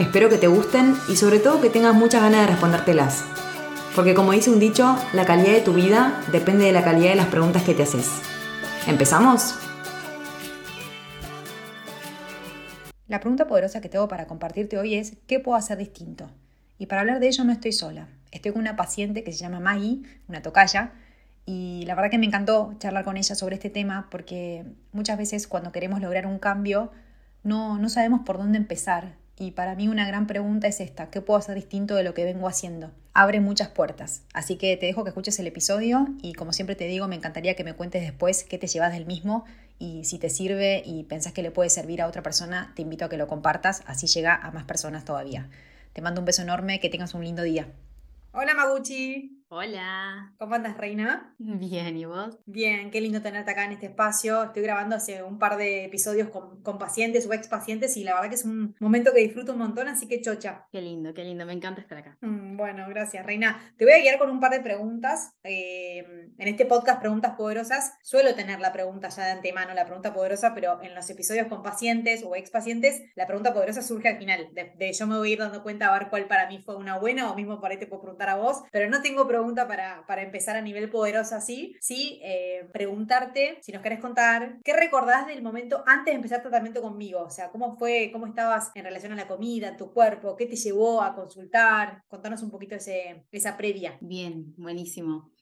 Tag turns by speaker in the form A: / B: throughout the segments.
A: Espero que te gusten y sobre todo que tengas muchas ganas de respondértelas. Porque como dice un dicho, la calidad de tu vida depende de la calidad de las preguntas que te haces. ¿Empezamos?
B: La pregunta poderosa que tengo para compartirte hoy es ¿qué puedo hacer distinto? Y para hablar de ello no estoy sola. Estoy con una paciente que se llama Maggie, una tocaya, y la verdad que me encantó charlar con ella sobre este tema porque muchas veces cuando queremos lograr un cambio no, no sabemos por dónde empezar y para mí una gran pregunta es esta, ¿qué puedo hacer distinto de lo que vengo haciendo? Abre muchas puertas, así que te dejo que escuches el episodio y como siempre te digo, me encantaría que me cuentes después qué te llevas del mismo y si te sirve y pensás que le puede servir a otra persona, te invito a que lo compartas, así llega a más personas todavía. Te mando un beso enorme, que tengas un lindo día. Hola Maguchi.
C: Hola.
B: ¿Cómo andas, reina?
C: Bien, ¿y vos?
B: Bien, qué lindo tenerte acá en este espacio. Estoy grabando hace un par de episodios con, con pacientes o ex pacientes y la verdad que es un momento que disfruto un montón, así que chocha.
C: Qué lindo, qué lindo, me encanta estar acá.
B: Mm, bueno, gracias, reina. Te voy a guiar con un par de preguntas. Eh, en este podcast, Preguntas Poderosas, suelo tener la pregunta ya de antemano, la pregunta poderosa, pero en los episodios con pacientes o ex pacientes, la pregunta poderosa surge al final. De, yo me voy a ir dando cuenta a ver cuál para mí fue una buena o mismo por ahí te puedo preguntar a vos, pero no tengo preguntas pregunta para, para empezar a nivel poderoso así, sí, eh, preguntarte, si nos querés contar, ¿qué recordás del momento antes de empezar tratamiento conmigo? O sea, ¿cómo fue, cómo estabas en relación a la comida, tu cuerpo? ¿Qué te llevó a consultar? Contanos un poquito ese, esa previa.
C: Bien, buenísimo.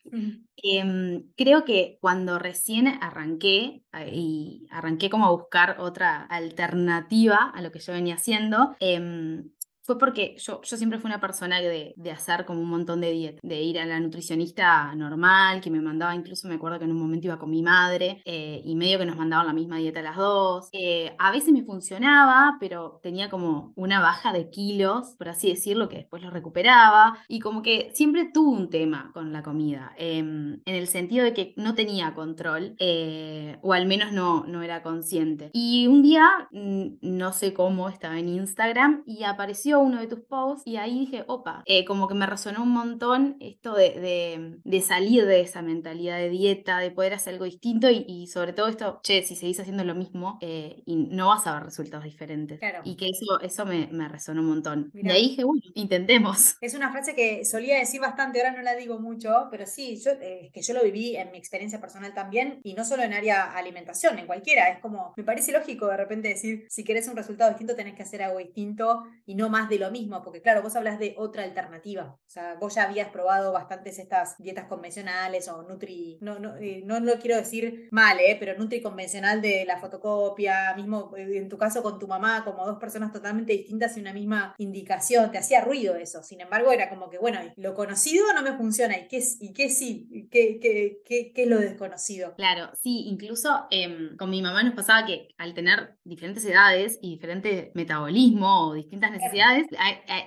C: Em, creo que cuando recién arranqué eh, y arranqué como a buscar otra alternativa a lo que yo venía haciendo, em, fue porque yo, yo siempre fui una persona de, de hacer como un montón de dieta, de ir a la nutricionista normal, que me mandaba, incluso me acuerdo que en un momento iba con mi madre eh, y medio que nos mandaban la misma dieta las dos. Eh, a veces me funcionaba, pero tenía como una baja de kilos, por así decirlo, que después lo recuperaba y como que siempre tuve un tema con la comida, em, en el sentido de que no tenía control eh, o al menos no, no era consciente. Y un día, mm, no sé cómo, estaba en Instagram y apareció uno de tus posts y ahí dije, opa, eh, como que me resonó un montón esto de, de, salir de esa mentalidad de dieta, de poder hacer algo distinto y, sobre todo esto, che, si seguís haciendo lo mismo eh, y no vas a ver resultados diferentes. Y que eso, eso me, me resonó un montón. Y ahí dije, bueno, intentemos.
B: Es una frase que solía decir bastante, ahora no la digo mucho, pero sí, yo, eh, que yo lo viví en mi experiencia personal también y no solo en área alimentación, en cualquiera. Es como, me parece lógico de repente decir, si querés un resultado distinto tenés que hacer algo distinto y no más de lo mismo, porque claro, vos hablas de otra alternativa. O sea, vos ya habías probado bastantes estas dietas convencionales o nutri, no, no, eh, no lo quiero decir mal, ¿eh? pero nutri convencional de la fotocopia, mismo eh, en tu caso con tu mamá, como dos personas totalmente distintas y una misma indicación, te hacía ruido eso. Sin embargo, era como que, bueno, lo conocido no me funciona, ¿y qué, y qué sí? ¿Qué, qué, qué, qué es lo desconocido?
C: Claro, sí, incluso em, con mi mamá nos pasaba que al tener diferentes edades y diferente metabolismo o distintas necesidades,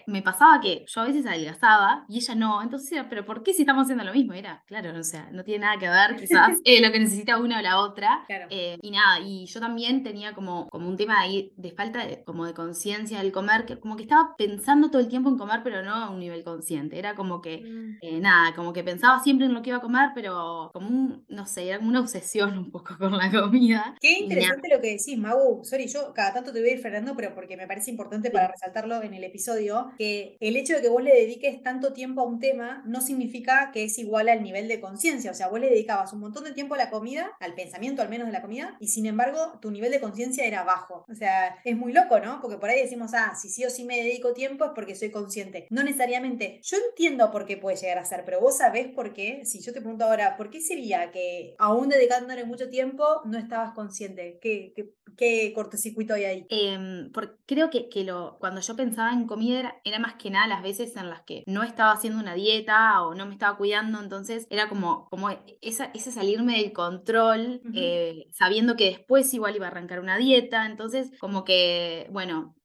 C: me pasaba que yo a veces adelgazaba y ella no, entonces era, pero ¿por qué si estamos haciendo lo mismo? Era, claro, o sea, no tiene nada que ver quizás eh, lo que necesita una o la otra. Eh, y nada, y yo también tenía como, como un tema ahí de falta de, como de conciencia del comer, que como que estaba pensando todo el tiempo en comer, pero no a un nivel consciente. Era como que, mm. eh, nada, como que pensaba siempre en lo que iba a comer, pero como un, no sé, era como una obsesión un poco con la comida.
B: Qué interesante lo que decís, Magu. Sorry, yo cada tanto te voy a ir frenando, pero porque me parece importante para resaltarlo en el episodio, que el hecho de que vos le dediques tanto tiempo a un tema no significa que es igual al nivel de conciencia. O sea, vos le dedicabas un montón de tiempo a la comida, al pensamiento al menos de la comida, y sin embargo tu nivel de conciencia era bajo. O sea, es muy loco, ¿no? Porque por ahí decimos, ah, si sí o sí me dedico tiempo es porque soy consciente. No necesariamente. Yo entiendo por qué puede llegar a ser, pero vos sabés por qué. Si yo te pregunto ahora, ¿por qué sería que aún dedicándole mucho tiempo no estabas consciente? ¿Qué, qué, cortocircuito hay ahí?
C: Em, creo que, que lo, cuando yo pensaba en comida era, más que nada las veces en las que no estaba haciendo una dieta o no me estaba cuidando, entonces era como, como esa, ese salirme del control, eh, sabiendo que después igual iba a arrancar una dieta, entonces como que, bueno,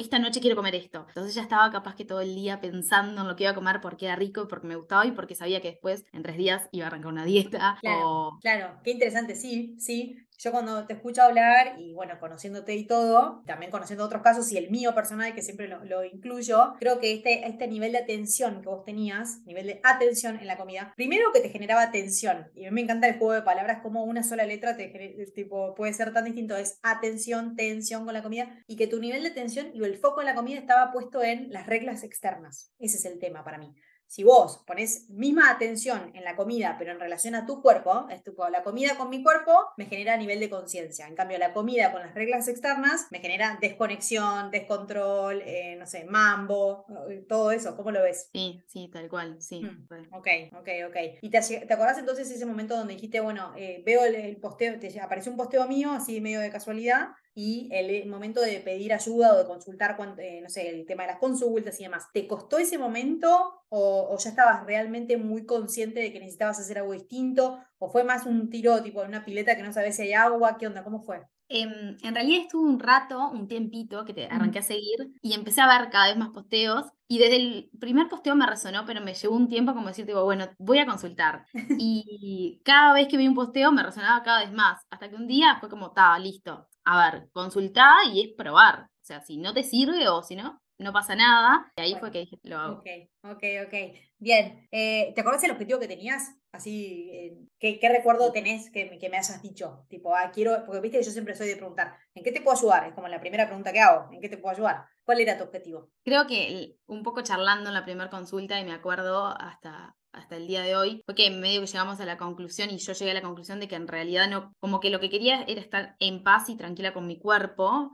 C: esta noche quiero comer esto. Entonces ya estaba capaz que todo el día pensando en lo que iba a comer porque era rico, porque me gustaba y porque sabía que después, en tres días, iba a arrancar una dieta.
B: Claro, claro, qué interesante, sí, sí. Yo cuando te escucho hablar y bueno, conociéndote y todo, también conociendo otros casos y el mío personal, que siempre lo, incluyo, creo que este, este nivel de atención que vos tenías, nivel de atención en la comida, primero que te generaba atención, y a mí me encanta el juego de palabras, como una sola letra te, tipo, puede ser tan distinto, es atención, tensión con la comida, y que tu nivel de atención y el foco en la comida estaba puesto en las reglas externas. Ese es el tema para mí. Si vos pones misma atención en la comida, pero en relación a tu cuerpo, es la comida con mi cuerpo me genera nivel de conciencia. En cambio, la comida con las reglas externas me genera desconexión, descontrol, eh, no sé, mambo, eh, todo eso. ¿Cómo lo ves?
C: Sí, sí, tal cual, sí.
B: Hmm, ok, ok, ok. ¿Y te, te, acordás entonces ese momento donde dijiste, bueno, eh, veo el, posteo, te apareció un posteo mío, así medio de casualidad, y el momento de pedir ayuda o de consultar, no sé, el tema de las consultas y demás. ¿Te costó ese momento o, ya estabas realmente muy consciente de que necesitabas hacer algo distinto? ¿O fue más un tiro tipo en una pileta que no sabes si hay agua? ¿Qué onda? ¿Cómo fue?
C: Em, en realidad estuve un rato, un tiempito, que te arranqué a seguir y empecé a ver cada vez más posteos. Y desde el primer posteo me resonó, pero me llevó un tiempo como decir, tipo, bueno, voy a consultar. Y cada vez que vi un posteo me resonaba cada vez más. Hasta que un día fue como, estaba listo. A ver, consultar y es probar. O sea, si no te sirve o si no, no pasa nada. Y ahí fue que dije, lo hago.
B: Ok, ok, ok. Bien. Eh, ¿Te acuerdas el objetivo que tenías? Así, eh, ¿qué, recuerdo tenés que, que, me hayas dicho? Tipo, ah, quiero, porque viste que yo siempre soy de preguntar, ¿en qué te puedo ayudar? Es como la primera pregunta que hago, ¿en qué te puedo ayudar? ¿Cuál era tu objetivo?
C: Creo que un poco charlando en la primera consulta y me acuerdo hasta hasta el día de hoy, fue que medio que llegamos a la conclusión y yo llegué a la conclusión de que en realidad no, como que lo que quería era estar en paz y tranquila con mi cuerpo,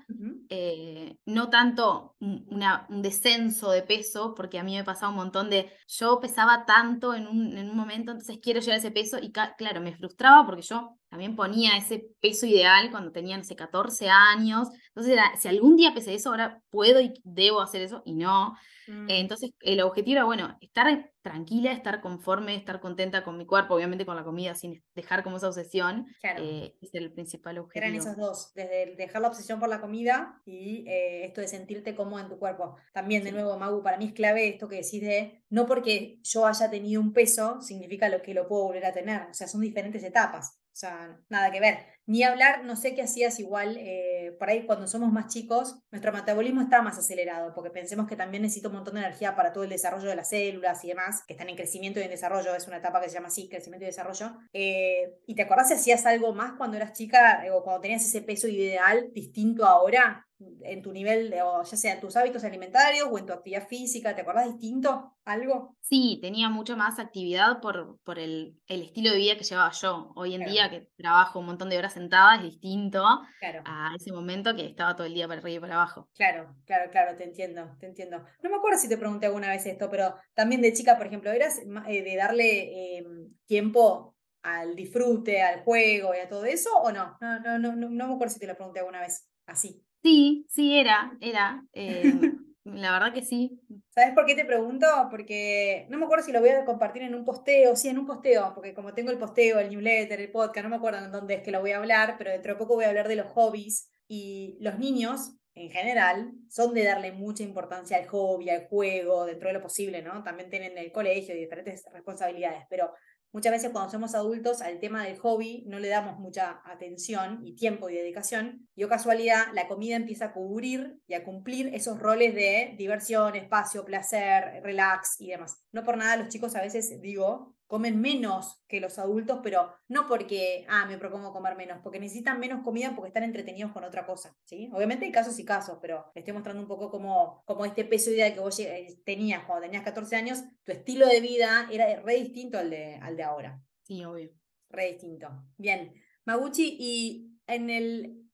C: eh, no tanto una, un descenso de peso, porque a mí me pasaba un montón de, yo pesaba tanto en un, en un momento, entonces quiero llegar a ese peso y claro, me frustraba porque yo también ponía ese peso ideal cuando tenía, no sé, 14 años, entonces era, si algún día pesé eso, ahora puedo y debo hacer eso y no. Mm. entonces, el objetivo era, bueno, estar tranquila, estar conforme, estar contenta con mi cuerpo, obviamente con la comida, sin dejar como esa obsesión. Claro. Eh, es el principal objetivo.
B: Eran esos dos, desde dejar la obsesión por la comida y eh, esto de sentirte cómodo en tu cuerpo. También, de nuevo, Magu, para mí es clave esto que decís de, no porque yo haya tenido un peso, significa lo que lo puedo volver a tener. O sea, son diferentes etapas. Sea, nada que ver. Ni hablar, no sé qué hacías igual, eh, por ahí cuando somos más chicos, nuestro metabolismo está más acelerado, porque pensemos que también necesita un montón de energía para todo el desarrollo de las células y demás, que están en crecimiento y en desarrollo, es una etapa que se llama así, crecimiento y desarrollo. Eh, ¿Y te acordás si hacías algo más cuando eras chica o cuando tenías ese peso ideal distinto ahora? en tu nivel, de, o ya sea en tus hábitos alimentarios o en tu actividad física, ¿te acordás distinto algo?
C: Sí, tenía mucho más actividad por, por el, el estilo de vida que llevaba yo. Hoy en día que trabajo un montón de horas sentada es distinto a ese momento que estaba todo el día para arriba y para abajo.
B: Claro, claro, claro, te entiendo, te entiendo. No me acuerdo si te pregunté alguna vez esto, pero también de chica, por ejemplo, ¿eras eh, de darle em, tiempo al disfrute, al juego y a todo eso o no? No, no, no, no, no me acuerdo si te lo pregunté alguna vez así.
C: Sí, sí, era, era. Em, la verdad que sí.
B: ¿Sabes por qué te pregunto? Porque no me acuerdo si lo voy a compartir en un posteo, sí, en un posteo, porque como tengo el posteo, el newsletter, el podcast, no me acuerdo en dónde es que lo voy a hablar, pero dentro de poco voy a hablar de los hobbies y los niños en general son de darle mucha importancia al hobby, al juego, dentro de lo posible, ¿no? También tienen el colegio y diferentes responsabilidades, pero Muchas veces cuando somos adultos al tema del hobby no le damos mucha atención y tiempo y dedicación y o casualidad la comida empieza a cubrir y a cumplir esos roles de diversión, espacio, placer, relax y demás. No por nada los chicos a veces digo comen menos que los adultos, pero no porque, ah, me propongo comer menos, porque necesitan menos comida porque están entretenidos con otra cosa, ¿sí? Obviamente hay casos y casos, pero estoy mostrando un poco como, como este peso ideal que vos eh, tenías cuando tenías 14 años, tu estilo de vida era re distinto al de, al de ahora.
C: Sí, obvio.
B: Re distinto. Bien. Maguchi, y en el,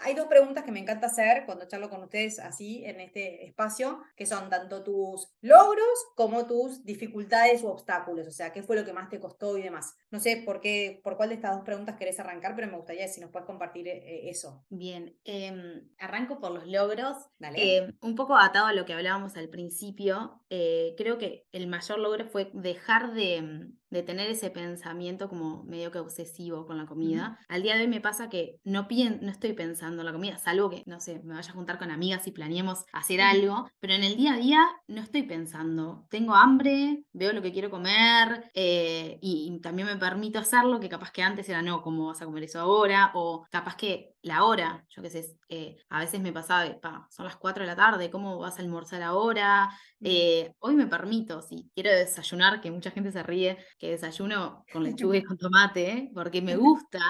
B: hay dos preguntas que me encanta hacer cuando charlo con ustedes así en este espacio, que son tanto tus logros como tus dificultades u obstáculos, o sea, qué fue lo que más te costó y demás. No sé por qué, por cuál de estas dos preguntas querés arrancar, pero me gustaría si nos puedes compartir eh, eso.
C: Bien, em, arranco por los logros. Em, un poco atado a lo que hablábamos al principio, eh, creo que el mayor logro fue dejar de de tener ese pensamiento como medio que obsesivo con la comida. Al día de hoy me pasa que no, no estoy pensando en la comida, salvo que, no sé, me vaya a juntar con amigas y planeemos hacer algo, pero en el día a día no estoy pensando. Tengo hambre, veo lo que quiero comer eh, y, también me permito hacerlo, que capaz que antes era no, ¿cómo vas a comer eso ahora? O capaz que la hora, yo qué sé, eh, a veces me pasaba, pa, son las 4 de la tarde, ¿cómo vas a almorzar ahora? Eh, hoy me permito, si quiero desayunar, que mucha gente se ríe, que desayuno con lechuga y con tomate, porque me gusta,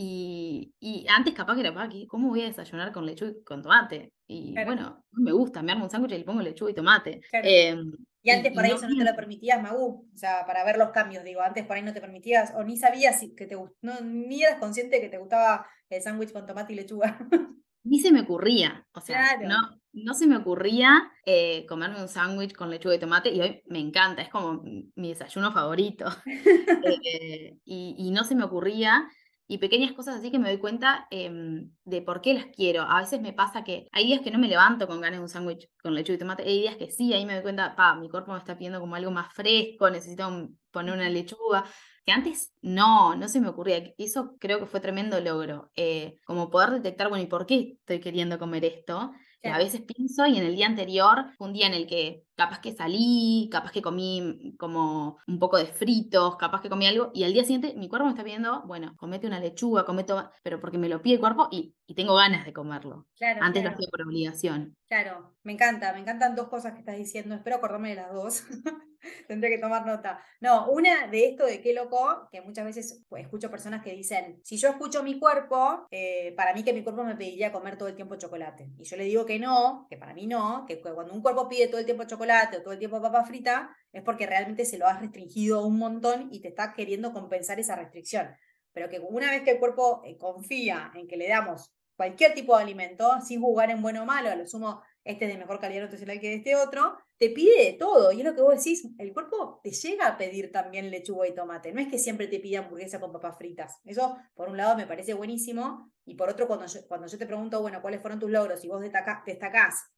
C: y, antes capaz que era, ¿cómo voy a desayunar con lechuga y con tomate? Y bueno, me gusta, me armo un sándwich y le pongo lechuga y tomate.
B: Em, y antes por ahí eso no te lo permitías, Magu, o sea, para ver los cambios, digo, antes por ahí no te permitías, o ni sabías que te no, ni eras consciente que te gustaba el sándwich con tomate y lechuga.
C: Ni se me ocurría, o sea, no, no se me ocurría eh, comerme un sándwich con lechuga y tomate y hoy me encanta, es como mi desayuno favorito. Eh, y, y, no se me ocurría y pequeñas cosas así que me doy cuenta em, de por qué las quiero. A veces me pasa que hay días que no me levanto con ganas de un sándwich con lechuga y tomate, hay días que sí, ahí me doy cuenta, pa, mi cuerpo me está pidiendo como algo más fresco, necesito poner una lechuga, que antes no, no se me ocurría. Eso creo que fue tremendo logro, eh, como poder detectar, bueno, ¿y por qué estoy queriendo comer esto? a veces pienso y en el día anterior, un día en el que capaz que salí, capaz que comí como un poco de fritos, capaz que comí algo, y al día siguiente mi cuerpo me está pidiendo, bueno, comete una lechuga, comete, pero porque me lo pide el cuerpo y, tengo ganas de comerlo. Claro, Antes lo hacía por obligación.
B: Claro, me encanta, me encantan dos cosas que estás diciendo, espero acordarme de las dos. Tendré que tomar nota. No, una de esto de qué loco, que muchas veces pues, escucho personas que dicen, si yo escucho mi cuerpo, eh, para mí que mi cuerpo me pediría comer todo el tiempo chocolate. Y yo le digo que no, que para mí no, que cuando un cuerpo pide todo el tiempo chocolate o todo el tiempo papa frita, es porque realmente se lo has restringido un montón y te está queriendo compensar esa restricción. Pero que una vez que el cuerpo eh, confía en que le damos cualquier tipo de alimento, sin jugar en bueno o malo, a lo sumo este es de mejor calidad nutricional que este otro, te pide de todo. Y es lo que vos decís, el cuerpo te llega a pedir también lechuga y tomate. No es que siempre te pida hamburguesa con papas fritas. Eso, por un lado, me parece buenísimo. Y por otro, cuando yo, cuando yo te pregunto, bueno, ¿cuáles fueron tus logros? Y vos destacás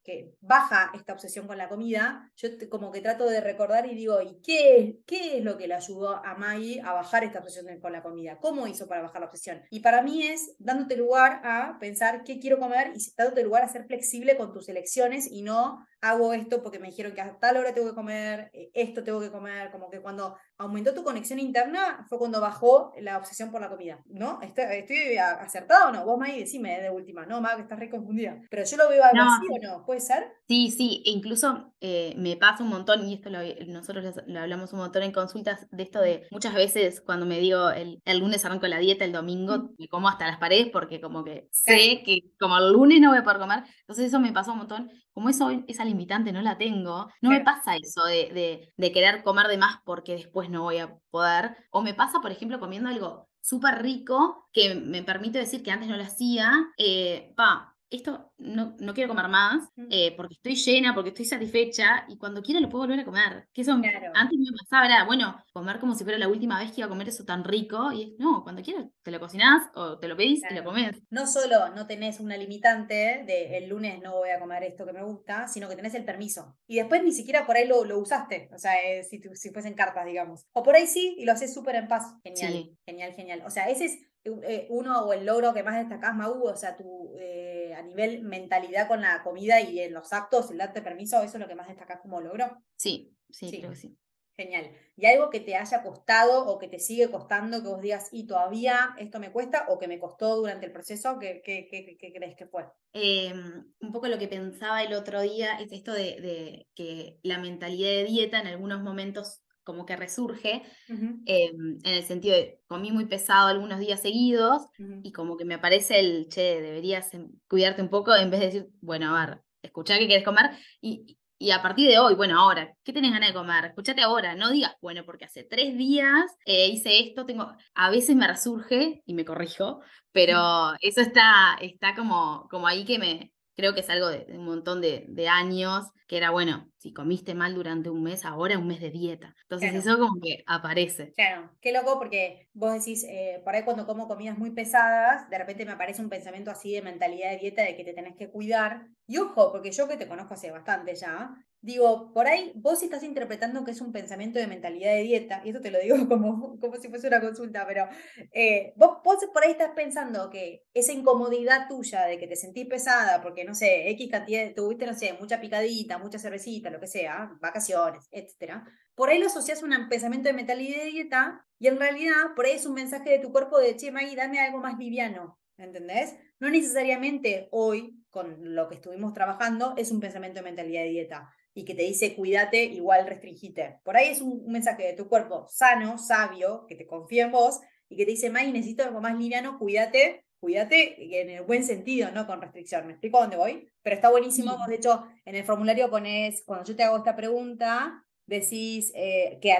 B: que baja esta obsesión con la comida, yo como que trato de recordar y digo, ¿y qué, qué es lo que le ayudó a Maggie a bajar esta obsesión con la comida? ¿Cómo hizo para bajar la obsesión? Y para mí es dándote lugar a pensar qué quiero comer y dándote lugar a ser flexible con tus elecciones y no hago esto porque me dijeron que a tal hora tengo que comer, eh, esto tengo que comer, como que cuando aumentó tu conexión interna fue cuando bajó la obsesión por la comida, ¿no? ¿Estoy, acertado o no? Vos, May, decime de última, no, Mag, estás re confundida. Pero yo lo veo algo así o no, ¿puede ser?
C: Sí, sí, e incluso eh, me pasa un montón, y esto nosotros lo hablamos un montón en consultas, de esto de muchas veces cuando me digo el, el lunes arranco la dieta, el domingo me como hasta las paredes porque como que sé que como el lunes no voy a poder comer, entonces eso me pasa un montón. Como eso, esa limitante no la tengo, no me pasa eso de, de, querer comer de más porque después no voy a poder. O me pasa, por ejemplo, comiendo algo súper rico que me permite decir que antes no lo hacía, eh, pa, esto no, no quiero comer más eh, porque estoy llena, porque estoy satisfecha y cuando quiera lo puedo volver a comer. Que eso antes me pasaba, era, bueno, comer como si fuera la última vez que iba a comer eso tan rico y no, cuando quieras te lo cocinás o te lo pedís y lo comés.
B: No solo no tenés una limitante de el lunes no voy a comer esto que me gusta, sino que tenés el permiso. Y después ni siquiera por ahí lo, lo usaste, o sea, eh, si, si fuesen cartas, digamos. O por ahí sí y lo haces súper en paz. Genial, genial, genial. O sea, ese es eh, uno o el logro que más destacás, Mau, o sea, tu, eh, a nivel mentalidad con la comida y en los actos, el darte permiso, ¿eso es lo que más destacás como logro?
C: Sí, sí, creo que sí.
B: Genial. ¿Y algo que te haya costado o que te sigue costando, que vos digas, y todavía esto me cuesta, o que me costó durante el proceso? ¿Qué, crees que fue?
C: Em, un poco lo que pensaba el otro día es esto de, de, que la mentalidad de dieta en algunos momentos como que resurge, em, en el sentido de comí muy pesado algunos días seguidos y como que me aparece el, che, deberías em, cuidarte un poco en vez de decir, bueno, a ver, escuchá qué quieres comer y, y a partir de hoy, bueno, ahora, ¿qué tenés ganas de comer? Escuchate ahora, no digas, bueno, porque hace tres días eh, hice esto, tengo, a veces me resurge y me corrijo, pero eso está, está como, como ahí que me, creo que es algo de, un montón de, de, años, que era, bueno, si comiste mal durante un mes, ahora un mes de dieta. Entonces eso como que aparece.
B: Claro, qué loco porque vos decís, eh, por ahí cuando como comidas muy pesadas, de repente me aparece un pensamiento así de mentalidad de dieta de que te tenés que cuidar. Y ojo, porque yo que te conozco hace bastante ya, Digo, por ahí vos estás interpretando que es un pensamiento de mentalidad de dieta, y esto te lo digo como, como si fuese una consulta, pero eh, vos, vos por ahí estás pensando que esa incomodidad tuya de que te sentís pesada porque, no sé, X cantidad, tuviste, no sé, mucha picadita, mucha cervecita, lo que sea, vacaciones, etcétera, por ahí lo asocias a un pensamiento de mentalidad de dieta y en realidad por ahí es un mensaje de tu cuerpo de, che, Maggie, dame algo más liviano, ¿entendés? No necesariamente hoy, con lo que estuvimos trabajando, es un pensamiento de mentalidad de dieta y que te dice cuídate, igual restringite. Por ahí es un, mensaje de tu cuerpo sano, sabio, que te confía en vos y que te dice, May, necesito algo más liviano, cuídate, cuídate en el buen sentido, no con restricción. ¿Me explico dónde voy? Pero está buenísimo. De hecho, en el formulario pones, cuando yo te hago esta pregunta, decís eh, que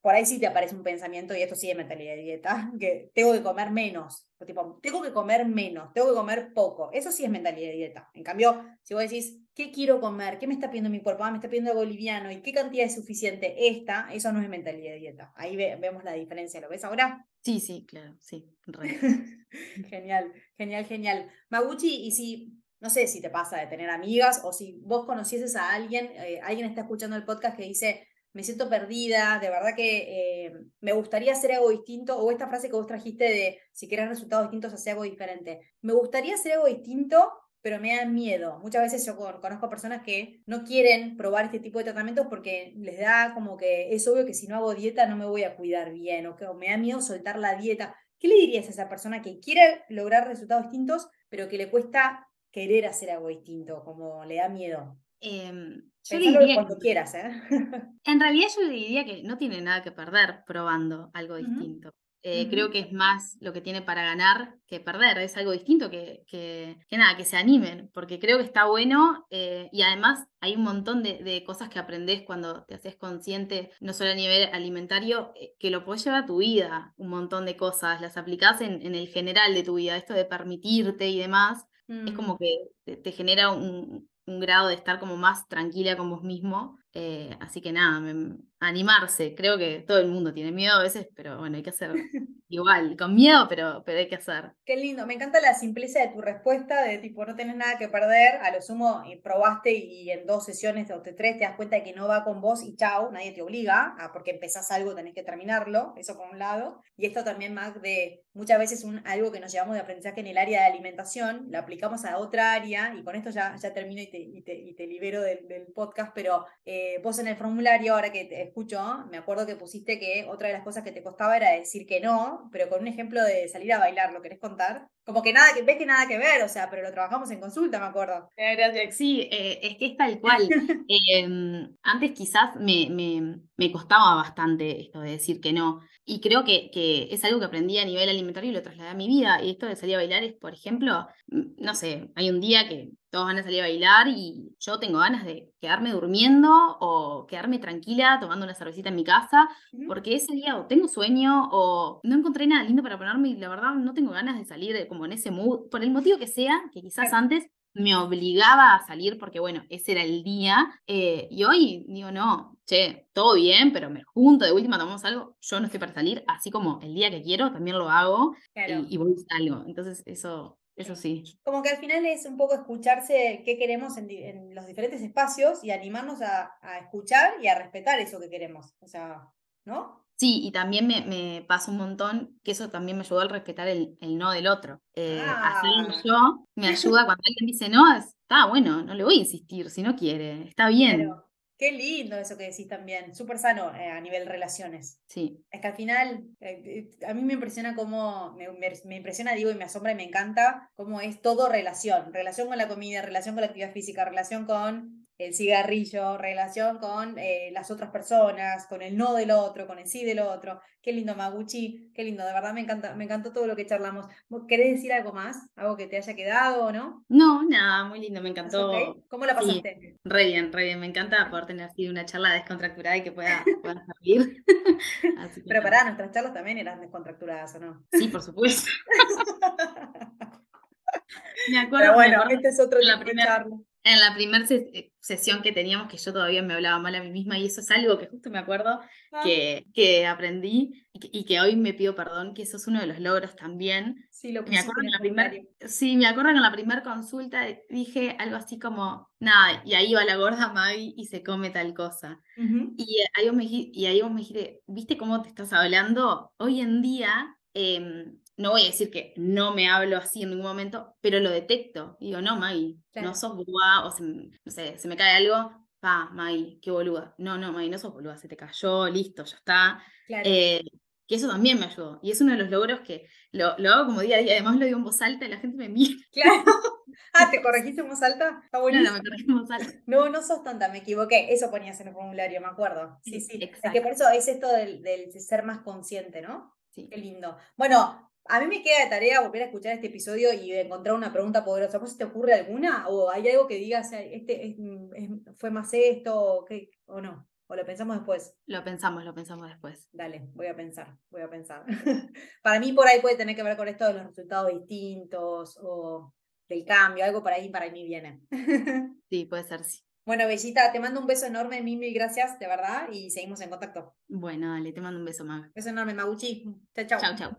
B: por ahí sí te aparece un pensamiento, y esto sí es mentalidad de dieta, que tengo que comer menos. tipo, tengo que comer menos, tengo que comer poco. Eso sí es mentalidad de dieta. En cambio, si vos decís, ¿qué quiero comer? ¿Qué me está pidiendo mi cuerpo? Ah, me está pidiendo boliviano. ¿Y qué cantidad es suficiente? Esta, eso no es mentalidad de dieta. Ahí vemos la diferencia. ¿Lo ves ahora?
C: Sí, sí, claro, sí.
B: genial, genial, genial. Maguchi, y si no sé si te pasa de tener amigas o si vos conocieses a alguien, eh, alguien está escuchando el podcast que dice, me siento perdida, de verdad que eh, me gustaría hacer algo distinto, o esta frase que vos trajiste de si quieres resultados distintos, hacer algo diferente. Me gustaría hacer algo distinto, pero me da miedo. Muchas veces yo conozco personas que no quieren probar este tipo de tratamientos porque les da como que es obvio que si no hago dieta no me voy a cuidar bien, o que me da miedo soltar la dieta. ¿Qué le dirías a esa persona que quiere lograr resultados distintos, pero que le cuesta querer hacer algo distinto, como le da miedo?
C: Em, yo diría
B: cuando quieras, ¿eh?
C: En realidad yo le diría que no tiene nada que perder probando algo distinto. Eh, creo que es más lo que tiene para ganar que perder, es algo distinto que, que, nada, que se animen, porque creo que está bueno eh, y además hay un montón de, cosas que aprendes cuando te haces consciente, no solo a nivel alimentario, que lo puedes llevar a tu vida, un montón de cosas, las aplicás en, en el general de tu vida, esto de permitirte y demás, es como mm. que te, genera un, grado de estar como más tranquila con vos mismo. Eh, así que nada, animarse. Creo que todo el mundo tiene miedo a veces, pero bueno, hay que hacer igual, con miedo, pero, pero hay que hacer.
B: Qué lindo, me encanta la simpleza de tu respuesta, de tipo, no tenés nada que perder, a lo sumo probaste y en dos sesiones o tres te das cuenta de que no va con vos y chao, nadie te obliga, a porque empezás algo tenés que terminarlo, eso por un lado. Y esto también más de muchas veces un, algo que nos llevamos de aprendizaje en el área de alimentación, lo aplicamos a otra área y con esto ya, ya termino y te, y te, libero del, podcast, pero eh, vos en el formulario, ahora que te escucho, me acuerdo que pusiste que otra de las cosas que te costaba era decir que no, pero con un ejemplo de salir a bailar, ¿lo querés contar? Como que nada, que ves que nada que ver, o sea, pero lo trabajamos en consulta, me acuerdo.
C: Gracias. Sí, eh, es que es tal cual. Em, antes quizás me, me, me, costaba bastante esto de decir que no. Y creo que, que, es algo que aprendí a nivel alimentario y lo trasladé a mi vida. Y esto de salir a bailar es, por ejemplo, no sé, hay un día que todos van a salir a bailar y yo tengo ganas de quedarme durmiendo o quedarme tranquila tomando una cervecita en mi casa, porque ese día o tengo sueño o no encontré nada lindo para ponerme y la verdad no tengo ganas de salir como en ese mood, por el motivo que sea, que quizás antes me obligaba a salir porque, bueno, ese era el día. Eh, y hoy digo, no, che, todo bien, pero me junto, de última tomamos algo. Yo no estoy para salir, así como el día que quiero también lo hago y, y, voy y salgo. Entonces, eso eso sí.
B: Como que al final es un poco escucharse qué queremos en, los diferentes espacios y animarnos a, escuchar y a respetar eso que queremos. O sea, ¿no?
C: Sí, y también me, me pasa un montón que eso también me ayudó a respetar el, no del otro. Eh, ah. yo me ayuda cuando alguien dice no, está bueno, no le voy a insistir si no quiere, está bien.
B: Qué lindo eso que decís también, súper sano eh, a nivel relaciones.
C: Sí.
B: Es que al final, eh, a mí me impresiona cómo, me, me, impresiona, digo, y me asombra y me encanta cómo es todo relación. Relación con la comida, relación con la actividad física, relación con el cigarrillo, relación con eh, las otras personas, con el no del otro, con el sí del otro. Qué lindo, Maguchi, qué lindo, de verdad me encanta, me encantó todo lo que charlamos. ¿Querés decir algo más? ¿Algo que te haya quedado o no?
C: No, nada, muy lindo, me encantó.
B: ¿Cómo la pasaste?
C: re bien, re bien, me encanta poder tener así una charla descontracturada y que pueda, pueda salir.
B: Pero pará, nuestras charlas también eran descontracturadas, ¿o no?
C: Sí, por supuesto.
B: me acuerdo, Pero bueno, este es otro la primera,
C: en la primera eh, sesión que teníamos, que yo todavía me hablaba mal a mí misma, y eso es algo que justo me acuerdo ah. que, que aprendí y que, hoy me pido perdón, que eso es uno de los logros también.
B: Sí, lo
C: me acuerdo en la Sí, me acuerdo que en la primera consulta dije algo así como, nada, y ahí va la gorda Maggie y se come tal cosa. y, ahí me, y ahí vos me dijiste, ¿viste cómo te estás hablando? Hoy en día em, no voy a decir que no me hablo así en ningún momento, pero lo detecto. Y digo, no, Maggie, no sos boluda, o se, no sé, se me cae algo, pa, Maggie, qué boluda. No, no, Maggie, no sos boluda, se te cayó, listo, ya está. Eh, que eso también me ayudó. Y es uno de los logros que lo, hago como día a día. Además lo digo en voz alta y la gente me mira.
B: Claro. Ah, ¿te corregiste en voz alta?
C: Está bueno. No, no, me corregí en voz alta.
B: No, no sos tonta, me equivoqué. Eso ponías en el formulario, me acuerdo. Sí, sí. Es que por eso es esto del, del ser más consciente, ¿no? Sí. Qué lindo. Bueno, a mí me queda de tarea volver a escuchar este episodio y encontrar una pregunta poderosa. ¿Vos te ocurre alguna? ¿O hay algo que digas, este fue más esto o, qué, o no? ¿O lo pensamos después?
C: Lo pensamos, lo pensamos después.
B: Dale, voy a pensar, voy a pensar. para mí por ahí puede tener que ver con esto de los resultados distintos o del cambio, algo por ahí para mí viene.
C: sí, puede ser, sí.
B: Bueno, Bellita, te mando un beso enorme, mil, mil gracias, de verdad, y seguimos en contacto.
C: Bueno, dale, te mando un beso, Mag.
B: Beso enorme, Maguchi. Chao, chao.
C: Chao, chao.